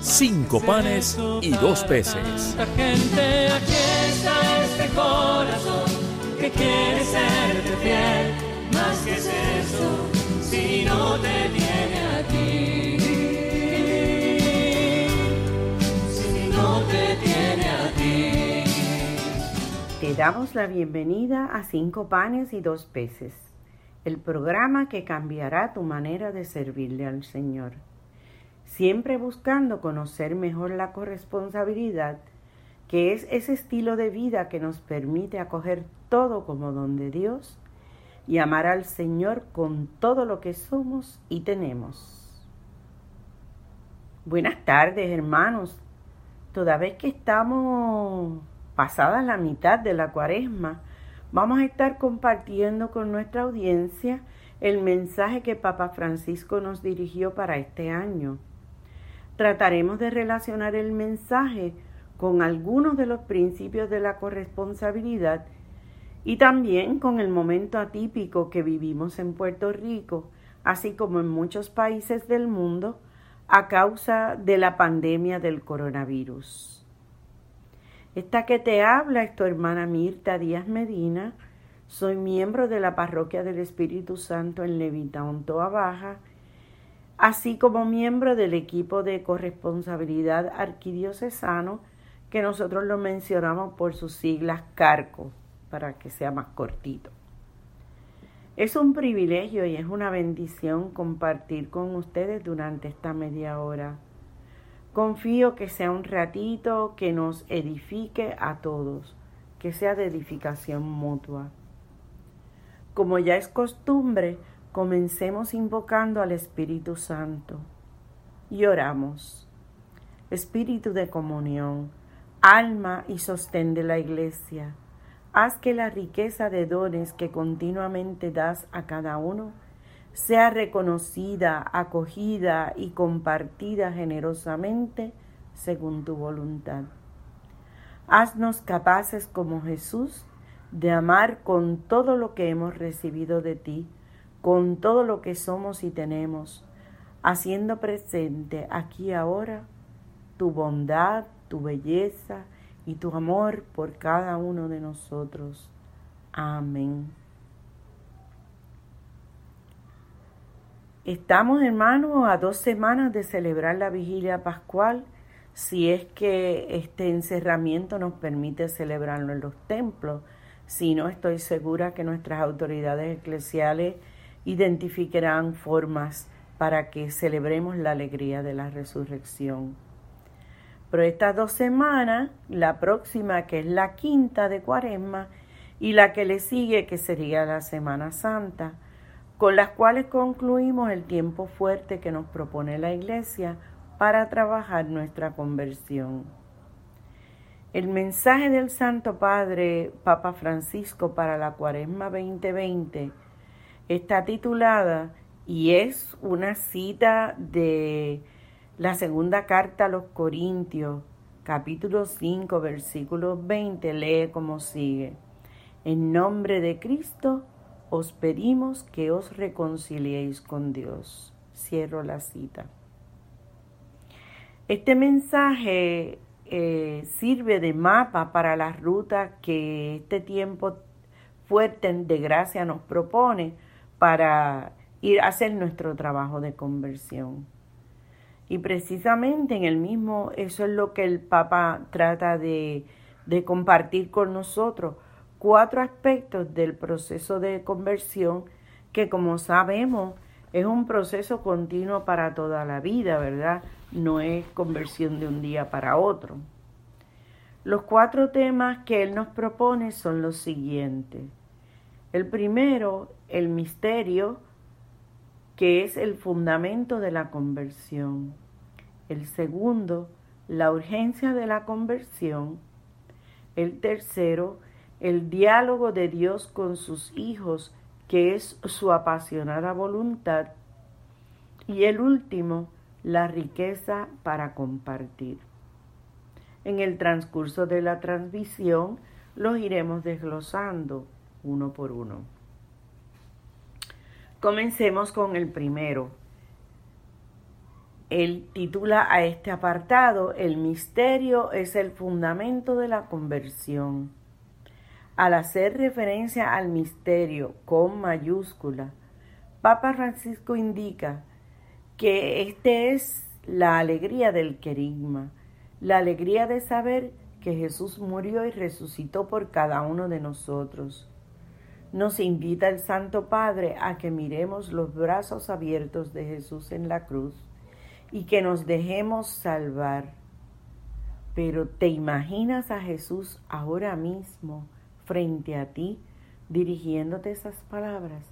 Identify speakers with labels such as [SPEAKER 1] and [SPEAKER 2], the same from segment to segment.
[SPEAKER 1] cinco panes y dos peces.
[SPEAKER 2] Gente, aquí está este corazón que quiere serte fiel. Más que es eso, si no te tiene a ti. Si no te tiene a ti.
[SPEAKER 3] Te damos la bienvenida a Cinco Panes y Dos Peces, el programa que cambiará tu manera de servirle al Señor. Siempre buscando conocer mejor la corresponsabilidad, que es ese estilo de vida que nos permite acoger todo como don de Dios y amar al Señor con todo lo que somos y tenemos. Buenas tardes, hermanos. Toda vez que estamos pasada la mitad de la cuaresma, vamos a estar compartiendo con nuestra audiencia el mensaje que Papa Francisco nos dirigió para este año. Trataremos de relacionar el mensaje con algunos de los principios de la corresponsabilidad y también con el momento atípico que vivimos en Puerto Rico, así como en muchos países del mundo, a causa de la pandemia del coronavirus. Esta que te habla es tu hermana Mirta Díaz Medina. Soy miembro de la Parroquia del Espíritu Santo en Levitown, Toa Baja, así como miembro del equipo de corresponsabilidad arquidiocesano, que nosotros lo mencionamos por sus siglas CARCO, para que sea más cortito. Es un privilegio y es una bendición compartir con ustedes durante esta media hora. Confío que sea un ratito que nos edifique a todos, que sea de edificación mutua. Como ya es costumbre, comencemos invocando al Espíritu Santo y oramos. Espíritu de comunión, alma y sostén de la Iglesia, haz que la riqueza de dones que continuamente das a cada uno sea reconocida, acogida y compartida generosamente según tu voluntad. Haznos capaces como Jesús de amar con todo lo que hemos recibido de ti, con todo lo que somos y tenemos, haciendo presente aquí ahora tu bondad, tu belleza y tu amor por cada uno de nosotros. Amén. Estamos, hermanos, a dos semanas de celebrar la vigilia pascual, si es que este encerramiento nos permite celebrarlo en los templos. Si no, estoy segura que nuestras autoridades eclesiales identificarán formas para que celebremos la alegría de la resurrección. Pero estas dos semanas, la próxima que es la quinta de cuaresma y la que le sigue que sería la Semana Santa, con las cuales concluimos el tiempo fuerte que nos propone la Iglesia para trabajar nuestra conversión. El mensaje del Santo Padre Papa Francisco para la Cuaresma 2020 está titulada y es una cita de la segunda carta a los Corintios, capítulo 5, versículo 20, lee como sigue. En nombre de Cristo, os pedimos que os reconciliéis con Dios. Cierro la cita. Este mensaje eh, sirve de mapa para la ruta que este tiempo fuerte de gracia nos propone para ir a hacer nuestro trabajo de conversión. Y precisamente en el mismo, eso es lo que el Papa trata de, de compartir con nosotros, cuatro aspectos del proceso de conversión que como sabemos es un proceso continuo para toda la vida, ¿verdad? No es conversión de un día para otro. Los cuatro temas que él nos propone son los siguientes. El primero, el misterio, que es el fundamento de la conversión. El segundo, la urgencia de la conversión. El tercero, el diálogo de Dios con sus hijos, que es su apasionada voluntad. Y el último, la riqueza para compartir. En el transcurso de la transmisión los iremos desglosando uno por uno. Comencemos con el primero. Él titula a este apartado El misterio es el fundamento de la conversión. Al hacer referencia al misterio con mayúscula, Papa Francisco indica que este es la alegría del querigma, la alegría de saber que Jesús murió y resucitó por cada uno de nosotros. Nos invita el Santo Padre a que miremos los brazos abiertos de Jesús en la cruz y que nos dejemos salvar. Pero ¿te imaginas a Jesús ahora mismo frente a ti dirigiéndote esas palabras?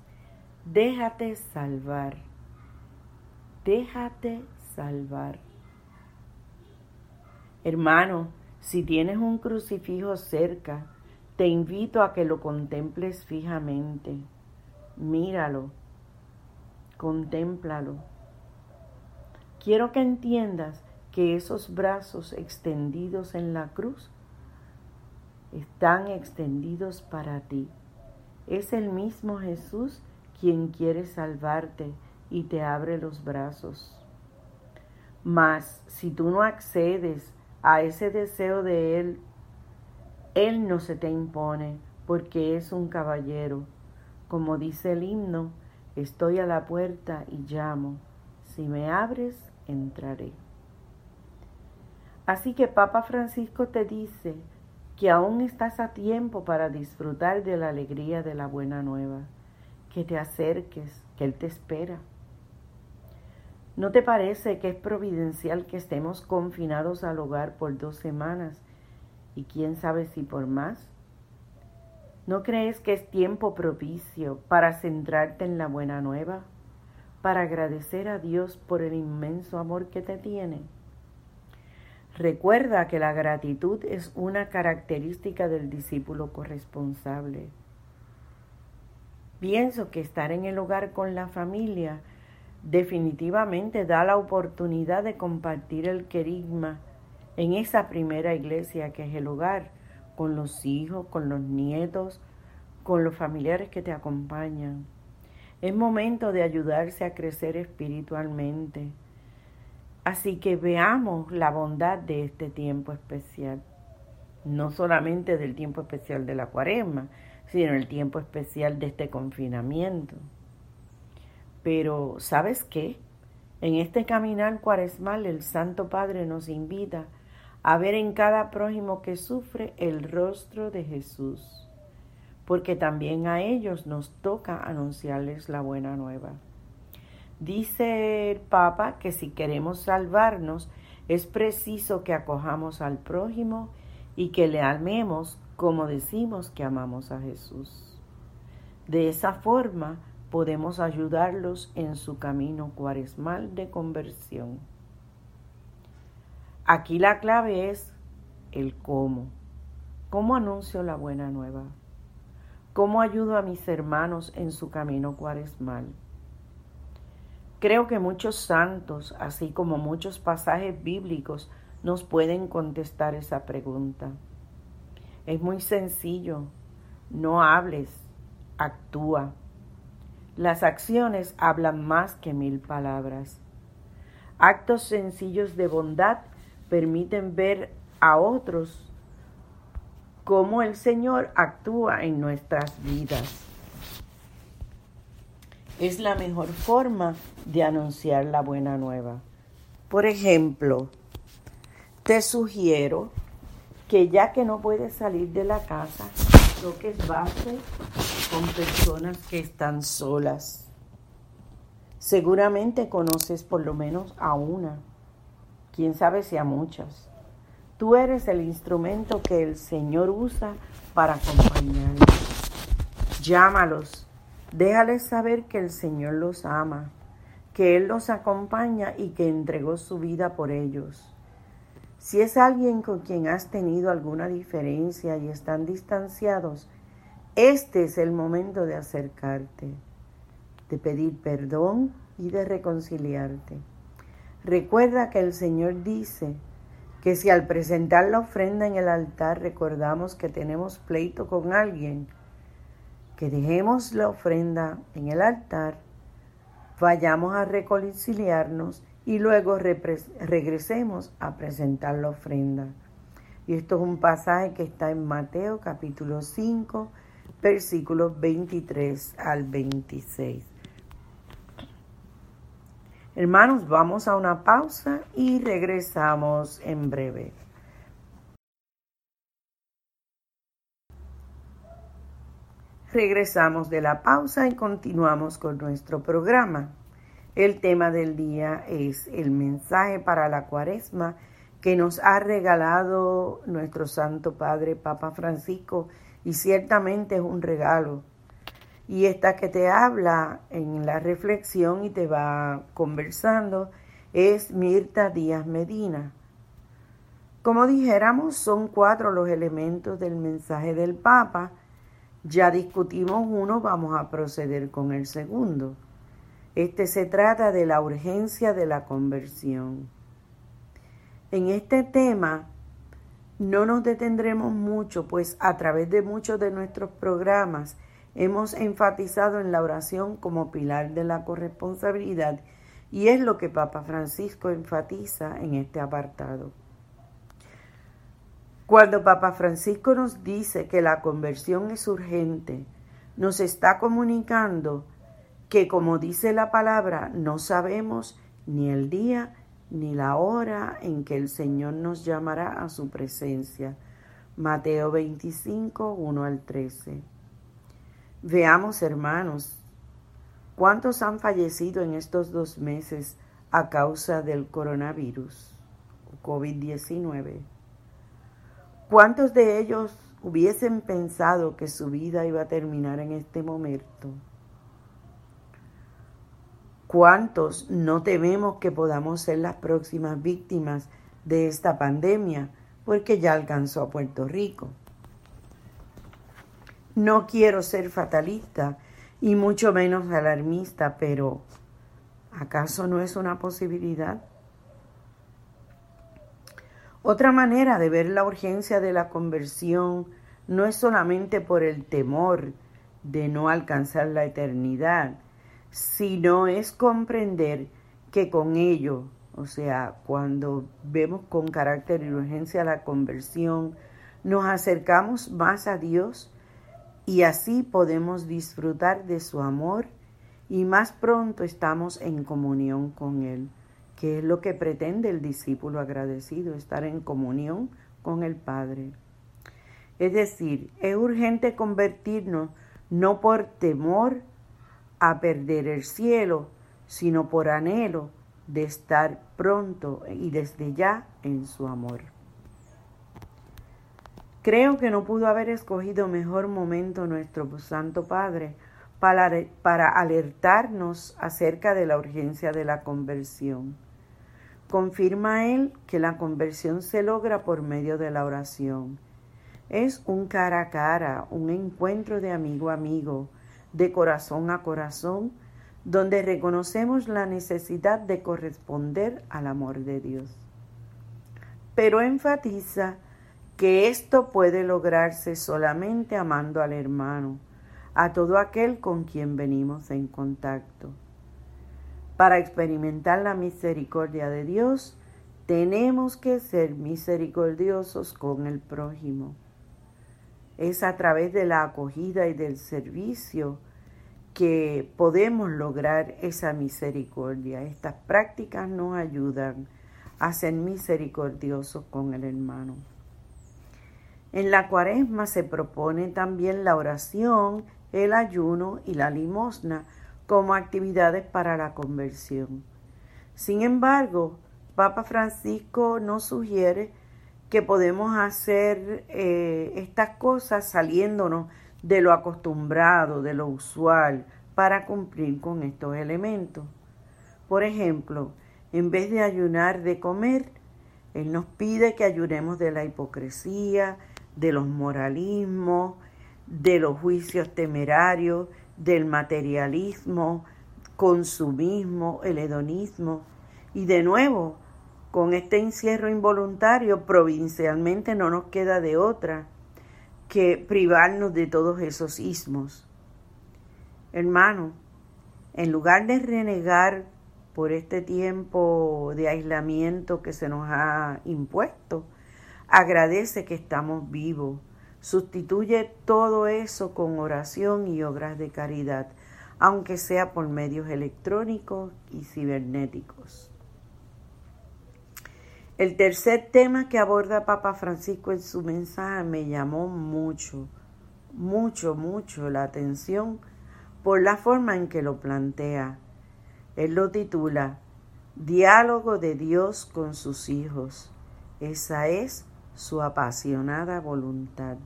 [SPEAKER 3] Déjate salvar déjate salvar. Hermano, si tienes un crucifijo cerca, te invito a que lo contemples fijamente. Míralo, contémplalo. Quiero que entiendas que esos brazos extendidos en la cruz están extendidos para ti. Es el mismo Jesús quien quiere salvarte y te abre los brazos. Mas si tú no accedes a ese deseo de Él, Él no se te impone porque es un caballero. Como dice el himno, estoy a la puerta y llamo. Si me abres, entraré. Así que Papa Francisco te dice que aún estás a tiempo para disfrutar de la alegría de la buena nueva, que te acerques, que Él te espera. ¿No te parece que es providencial que estemos confinados al hogar por dos semanas y quién sabe si por más? ¿No crees que es tiempo propicio para centrarte en la buena nueva, para agradecer a Dios por el inmenso amor que te tiene? Recuerda que la gratitud es una característica del discípulo corresponsable. Pienso que estar en el hogar con la familia definitivamente da la oportunidad de compartir el querigma en esa primera iglesia que es el hogar, con los hijos, con los nietos, con los familiares que te acompañan. Es momento de ayudarse a crecer espiritualmente. Así que veamos la bondad de este tiempo especial. No solamente del tiempo especial de la cuaresma, sino el tiempo especial de este confinamiento. Pero, ¿sabes qué? En este caminar cuaresmal el Santo Padre nos invita a ver en cada prójimo que sufre el rostro de Jesús, porque también a ellos nos toca anunciarles la buena nueva. Dice el Papa que si queremos salvarnos es preciso que acojamos al prójimo y que le amemos como decimos que amamos a Jesús. De esa forma podemos ayudarlos en su camino cuaresmal de conversión. Aquí la clave es el cómo. ¿Cómo anuncio la buena nueva? ¿Cómo ayudo a mis hermanos en su camino cuaresmal? Creo que muchos santos, así como muchos pasajes bíblicos, nos pueden contestar esa pregunta. Es muy sencillo. No hables, actúa. Las acciones hablan más que mil palabras. Actos sencillos de bondad permiten ver a otros cómo el Señor actúa en nuestras vidas. Es la mejor forma de anunciar la buena nueva. Por ejemplo, te sugiero que ya que no puedes salir de la casa, toques base con personas que están solas. Seguramente conoces por lo menos a una, quién sabe si a muchas. Tú eres el instrumento que el Señor usa para acompañarlos. Llámalos, déjales saber que el Señor los ama, que Él los acompaña y que entregó su vida por ellos. Si es alguien con quien has tenido alguna diferencia y están distanciados, este es el momento de acercarte, de pedir perdón y de reconciliarte. Recuerda que el Señor dice que si al presentar la ofrenda en el altar recordamos que tenemos pleito con alguien, que dejemos la ofrenda en el altar, vayamos a reconciliarnos y luego regresemos a presentar la ofrenda. Y esto es un pasaje que está en Mateo capítulo 5, versículos 23 al 26. Hermanos, vamos a una pausa y regresamos en breve. Regresamos de la pausa y continuamos con nuestro programa. El tema del día es el mensaje para la cuaresma que nos ha regalado nuestro Santo Padre Papa Francisco y ciertamente es un regalo. Y esta que te habla en la reflexión y te va conversando es Mirta Díaz Medina. Como dijéramos, son cuatro los elementos del mensaje del Papa. Ya discutimos uno, vamos a proceder con el segundo. Este se trata de la urgencia de la conversión. En este tema no nos detendremos mucho, pues a través de muchos de nuestros programas hemos enfatizado en la oración como pilar de la corresponsabilidad y es lo que Papa Francisco enfatiza en este apartado. Cuando Papa Francisco nos dice que la conversión es urgente, nos está comunicando que como dice la palabra, no sabemos ni el día ni la hora en que el Señor nos llamará a su presencia. Mateo 25, 1 al 13. Veamos, hermanos, cuántos han fallecido en estos dos meses a causa del coronavirus, COVID-19. ¿Cuántos de ellos hubiesen pensado que su vida iba a terminar en este momento? ¿Cuántos no tememos que podamos ser las próximas víctimas de esta pandemia? Porque ya alcanzó a Puerto Rico. No quiero ser fatalista y mucho menos alarmista, pero ¿acaso no es una posibilidad? Otra manera de ver la urgencia de la conversión no es solamente por el temor de no alcanzar la eternidad, sino es comprender que con ello, o sea, cuando vemos con carácter y urgencia la conversión, nos acercamos más a Dios y así podemos disfrutar de su amor y más pronto estamos en comunión con Él, que es lo que pretende el discípulo agradecido, estar en comunión con el Padre. Es decir, es urgente convertirnos no por temor a perder el cielo, sino por anhelo de estar pronto y desde ya en su amor. Creo que no pudo haber escogido mejor momento nuestro Santo Padre para, alertarnos acerca de la urgencia de la conversión. Confirma él que la conversión se logra por medio de la oración. Es un cara a cara, un encuentro de amigo a amigo, de corazón a corazón, donde reconocemos la necesidad de corresponder al amor de Dios. Pero enfatiza que esto puede lograrse solamente amando al hermano, a todo aquel con quien venimos en contacto. Para experimentar la misericordia de Dios, tenemos que ser misericordiosos con el prójimo. Es a través de la acogida y del servicio que podemos lograr esa misericordia. Estas prácticas nos ayudan a ser misericordiosos con el hermano. En la cuaresma se propone también la oración, el ayuno y la limosna como actividades para la conversión. Sin embargo, Papa Francisco nos sugiere que podemos hacer eh, estas cosas saliéndonos de lo acostumbrado, de lo usual, para cumplir con estos elementos. Por ejemplo, en vez de ayunar de comer, Él nos pide que ayudemos de la hipocresía, de los moralismos, de los juicios temerarios, del materialismo, consumismo, el hedonismo. Y de nuevo, con este encierro involuntario, provincialmente no nos queda de otra que privarnos de todos esos ismos. Hermano, en lugar de renegar por este tiempo de aislamiento que se nos ha impuesto, agradece que estamos vivos. Sustituye todo eso con oración y obras de caridad, aunque sea por medios electrónicos y cibernéticos. El tercer tema que aborda Papa Francisco en su mensaje me llamó mucho, mucho, mucho la atención por la forma en que lo plantea. Él lo titula Diálogo de Dios con sus hijos. Esa es su apasionada voluntad.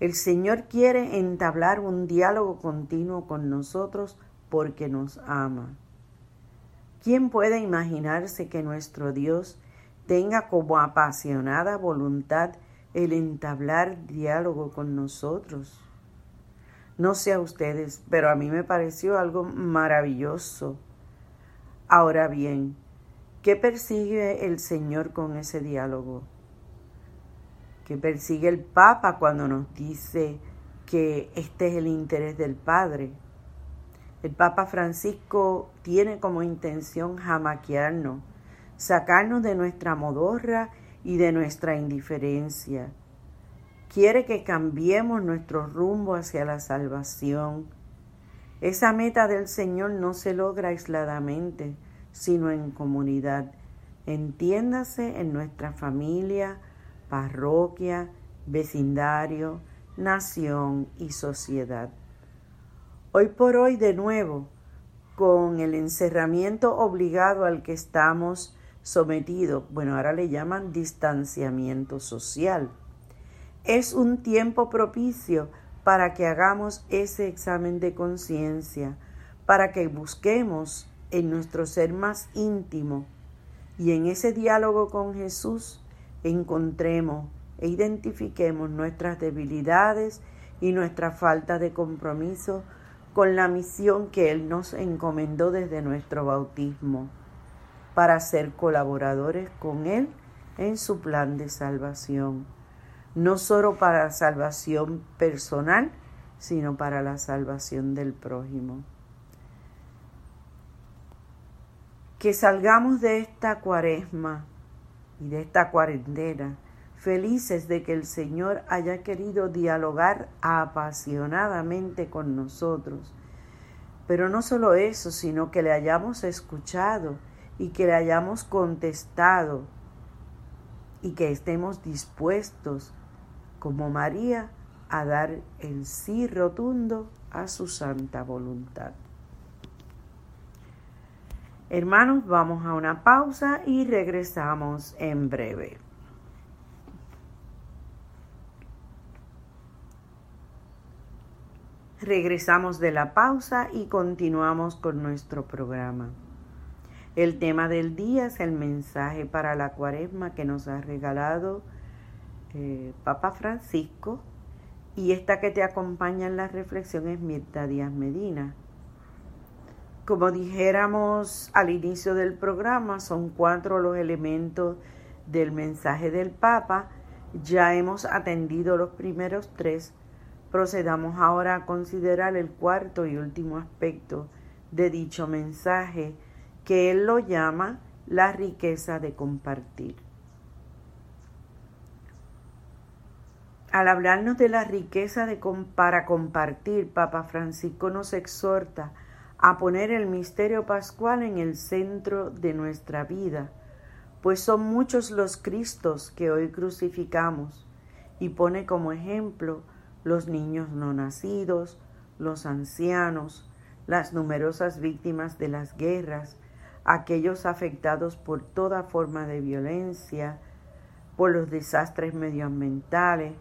[SPEAKER 3] El Señor quiere entablar un diálogo continuo con nosotros porque nos ama. ¿Quién puede imaginarse que nuestro Dios tenga como apasionada voluntad el entablar diálogo con nosotros? No sé a ustedes, pero a mí me pareció algo maravilloso. Ahora bien, ¿qué persigue el Señor con ese diálogo? ¿Qué persigue el Papa cuando nos dice que este es el interés del Padre? El Papa Francisco tiene como intención jamaquearnos, sacarnos de nuestra modorra y de nuestra indiferencia. Quiere que cambiemos nuestro rumbo hacia la salvación. Esa meta del Señor no se logra aisladamente, sino en comunidad. Entiéndase en nuestra familia, parroquia, vecindario, nación y sociedad. Hoy por hoy de nuevo, con el encerramiento obligado al que estamos sometidos, bueno, ahora le llaman distanciamiento social, es un tiempo propicio para que hagamos ese examen de conciencia, para que busquemos en nuestro ser más íntimo y en ese diálogo con Jesús encontremos e identifiquemos nuestras debilidades y nuestra falta de compromiso con la misión que Él nos encomendó desde nuestro bautismo, para ser colaboradores con Él en su plan de salvación, no solo para la salvación personal, sino para la salvación del prójimo. Que salgamos de esta cuaresma y de esta cuarentena felices de que el Señor haya querido dialogar apasionadamente con nosotros. Pero no solo eso, sino que le hayamos escuchado y que le hayamos contestado y que estemos dispuestos, como María, a dar el sí rotundo a su santa voluntad. Hermanos, vamos a una pausa y regresamos en breve. Regresamos de la pausa y continuamos con nuestro programa. El tema del día es el mensaje para la cuaresma que nos ha regalado eh, Papa Francisco y esta que te acompaña en la reflexión es Mirta Díaz Medina. Como dijéramos al inicio del programa, son cuatro los elementos del mensaje del Papa. Ya hemos atendido los primeros tres Procedamos ahora a considerar el cuarto y último aspecto de dicho mensaje, que él lo llama la riqueza de compartir. Al hablarnos de la riqueza de para compartir, Papa Francisco nos exhorta a poner el misterio pascual en el centro de nuestra vida, pues son muchos los Cristos que hoy crucificamos, y pone como ejemplo los niños no nacidos, los ancianos, las numerosas víctimas de las guerras, aquellos afectados por toda forma de violencia, por los desastres medioambientales,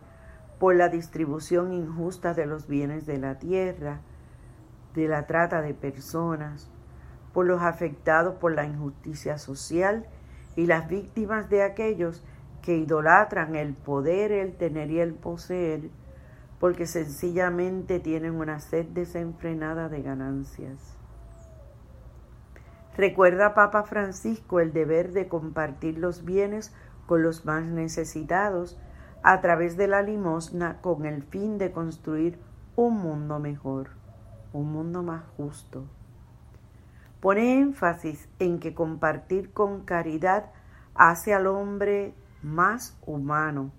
[SPEAKER 3] por la distribución injusta de los bienes de la tierra, de la trata de personas, por los afectados por la injusticia social y las víctimas de aquellos que idolatran el poder, el tener y el poseer, porque sencillamente tienen una sed desenfrenada de ganancias. Recuerda Papa Francisco el deber de compartir los bienes con los más necesitados a través de la limosna con el fin de construir un mundo mejor, un mundo más justo. Pone énfasis en que compartir con caridad hace al hombre más humano,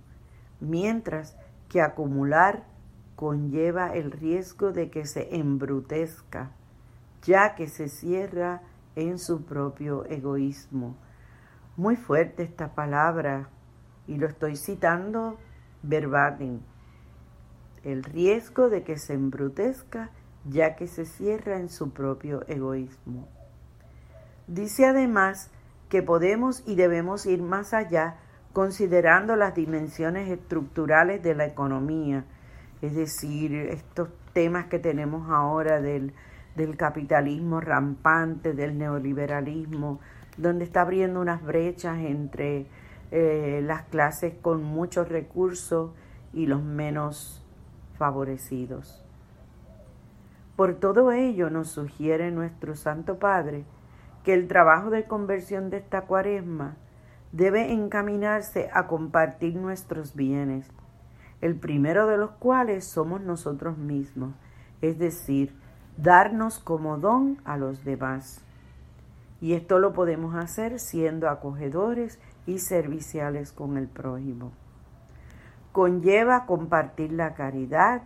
[SPEAKER 3] mientras que acumular conlleva el riesgo de que se embrutezca, ya que se cierra en su propio egoísmo. Muy fuerte esta palabra, y lo estoy citando verbatim. El riesgo de que se embrutezca, ya que se cierra en su propio egoísmo. Dice además que podemos y debemos ir más allá considerando las dimensiones estructurales de la economía, es decir, estos temas que tenemos ahora del, capitalismo rampante, del neoliberalismo, donde está abriendo unas brechas entre eh, las clases con muchos recursos y los menos favorecidos. Por todo ello nos sugiere nuestro Santo Padre que el trabajo de conversión de esta cuaresma debe encaminarse a compartir nuestros bienes, el primero de los cuales somos nosotros mismos, es decir, darnos como don a los demás. Y esto lo podemos hacer siendo acogedores y serviciales con el prójimo. Conlleva compartir la caridad,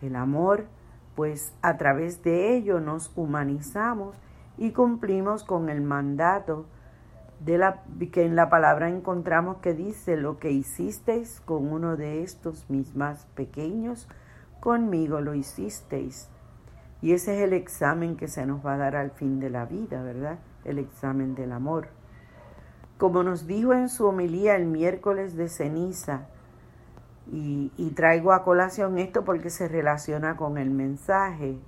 [SPEAKER 3] el amor, pues a través de ello nos humanizamos y cumplimos con el mandato de la, que en la palabra encontramos que dice, lo que hicisteis con uno de estos mis más pequeños, conmigo lo hicisteis. Y ese es el examen que se nos va a dar al fin de la vida, ¿verdad? El examen del amor. Como nos dijo en su homilía el miércoles de ceniza, y, traigo a colación esto porque se relaciona con el mensaje,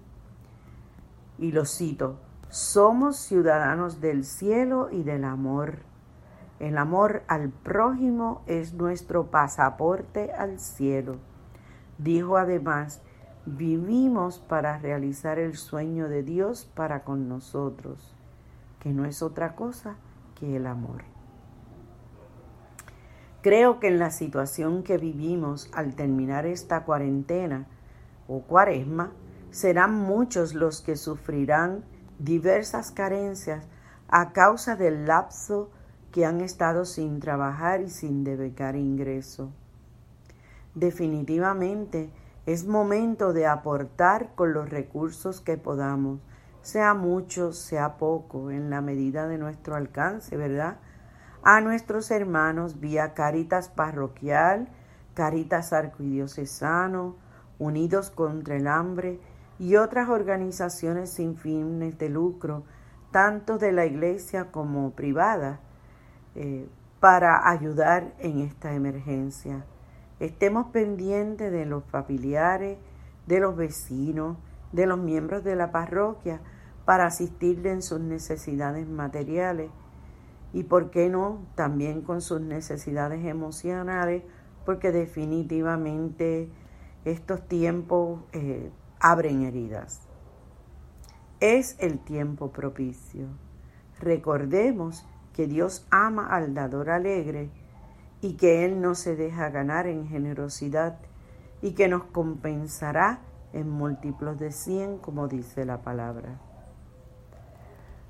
[SPEAKER 3] y lo cito, somos ciudadanos del cielo y del amor. El amor al prójimo es nuestro pasaporte al cielo. Dijo además, vivimos para realizar el sueño de Dios para con nosotros, que no es otra cosa que el amor. Creo que en la situación que vivimos al terminar esta cuarentena o cuaresma, serán muchos los que sufrirán diversas carencias a causa del lapso que han estado sin trabajar y sin debecar ingreso. Definitivamente es momento de aportar con los recursos que podamos, sea mucho, sea poco, en la medida de nuestro alcance, ¿verdad? A nuestros hermanos vía Caritas Parroquial, Caritas Arquidiocesano, Unidos contra el Hambre, y otras organizaciones sin fines de lucro, tanto de la iglesia como privada, eh, para ayudar en esta emergencia. Estemos pendientes de los familiares, de los vecinos, de los miembros de la parroquia, para asistirle en sus necesidades materiales y, ¿por qué no?, también con sus necesidades emocionales, porque definitivamente estos tiempos eh, abren heridas. Es el tiempo propicio. Recordemos que Dios ama al dador alegre y que Él no se deja ganar en generosidad y que nos compensará en múltiplos de cien, como dice la palabra.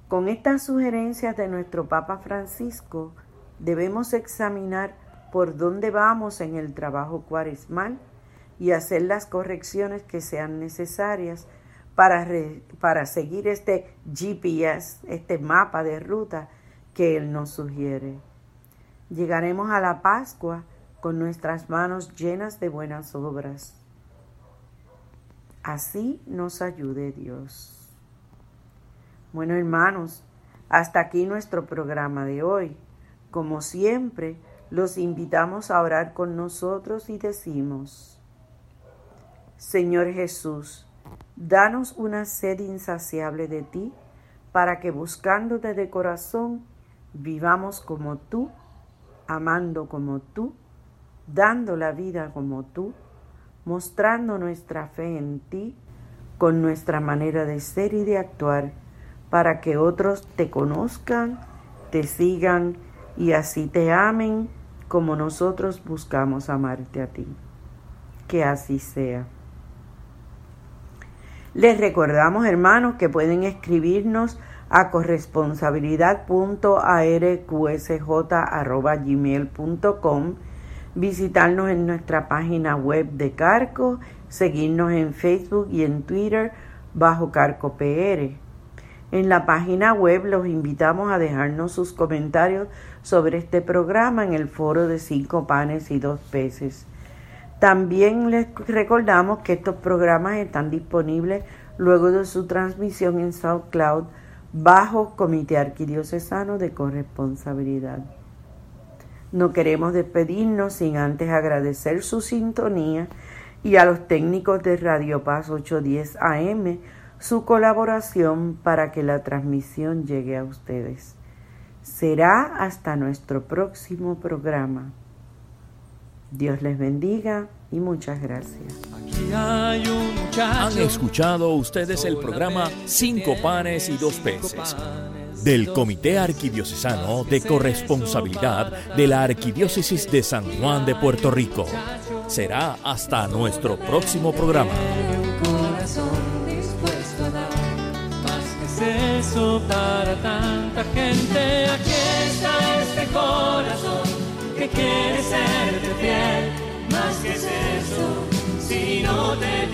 [SPEAKER 3] Con estas sugerencias de nuestro Papa Francisco, debemos examinar por dónde vamos en el trabajo cuaresmal y hacer las correcciones que sean necesarias para, para seguir este GPS, este mapa de ruta que Él nos sugiere. Llegaremos a la Pascua con nuestras manos llenas de buenas obras. Así nos ayude Dios. Bueno, hermanos, hasta aquí nuestro programa de hoy. Como siempre, los invitamos a orar con nosotros y decimos, Señor Jesús, danos una sed insaciable de ti, para que buscándote de corazón vivamos como tú, amando como tú, dando la vida como tú, mostrando nuestra fe en ti con nuestra manera de ser y de actuar, para que otros te conozcan, te sigan y así te amen como nosotros buscamos amarte a ti. Que así sea. Les recordamos, hermanos, que pueden escribirnos a corresponsabilidad.arqsj.gmail.com, visitarnos en nuestra página web de Carco, seguirnos en Facebook y en Twitter bajo Carco PR. En la página web los invitamos a dejarnos sus comentarios sobre este programa en el foro de cinco panes y dos peces. También les recordamos que estos programas están disponibles luego de su transmisión en SoundCloud bajo Comité Arquidiocesano de Corresponsabilidad. No queremos despedirnos sin antes agradecer su sintonía y a los técnicos de Radio Paz 810 AM su colaboración para que la transmisión llegue a ustedes. Será hasta nuestro próximo programa. Dios les bendiga y muchas gracias.
[SPEAKER 1] Han escuchado ustedes el programa Cinco panes y dos peces del Comité Arquidiocesano de Corresponsabilidad de la Arquidiócesis de San Juan de Puerto Rico. Será hasta nuestro próximo programa.
[SPEAKER 2] para tanta gente. Aquí está este corazón que quiere ser serte fiel. Más que es eso, si no te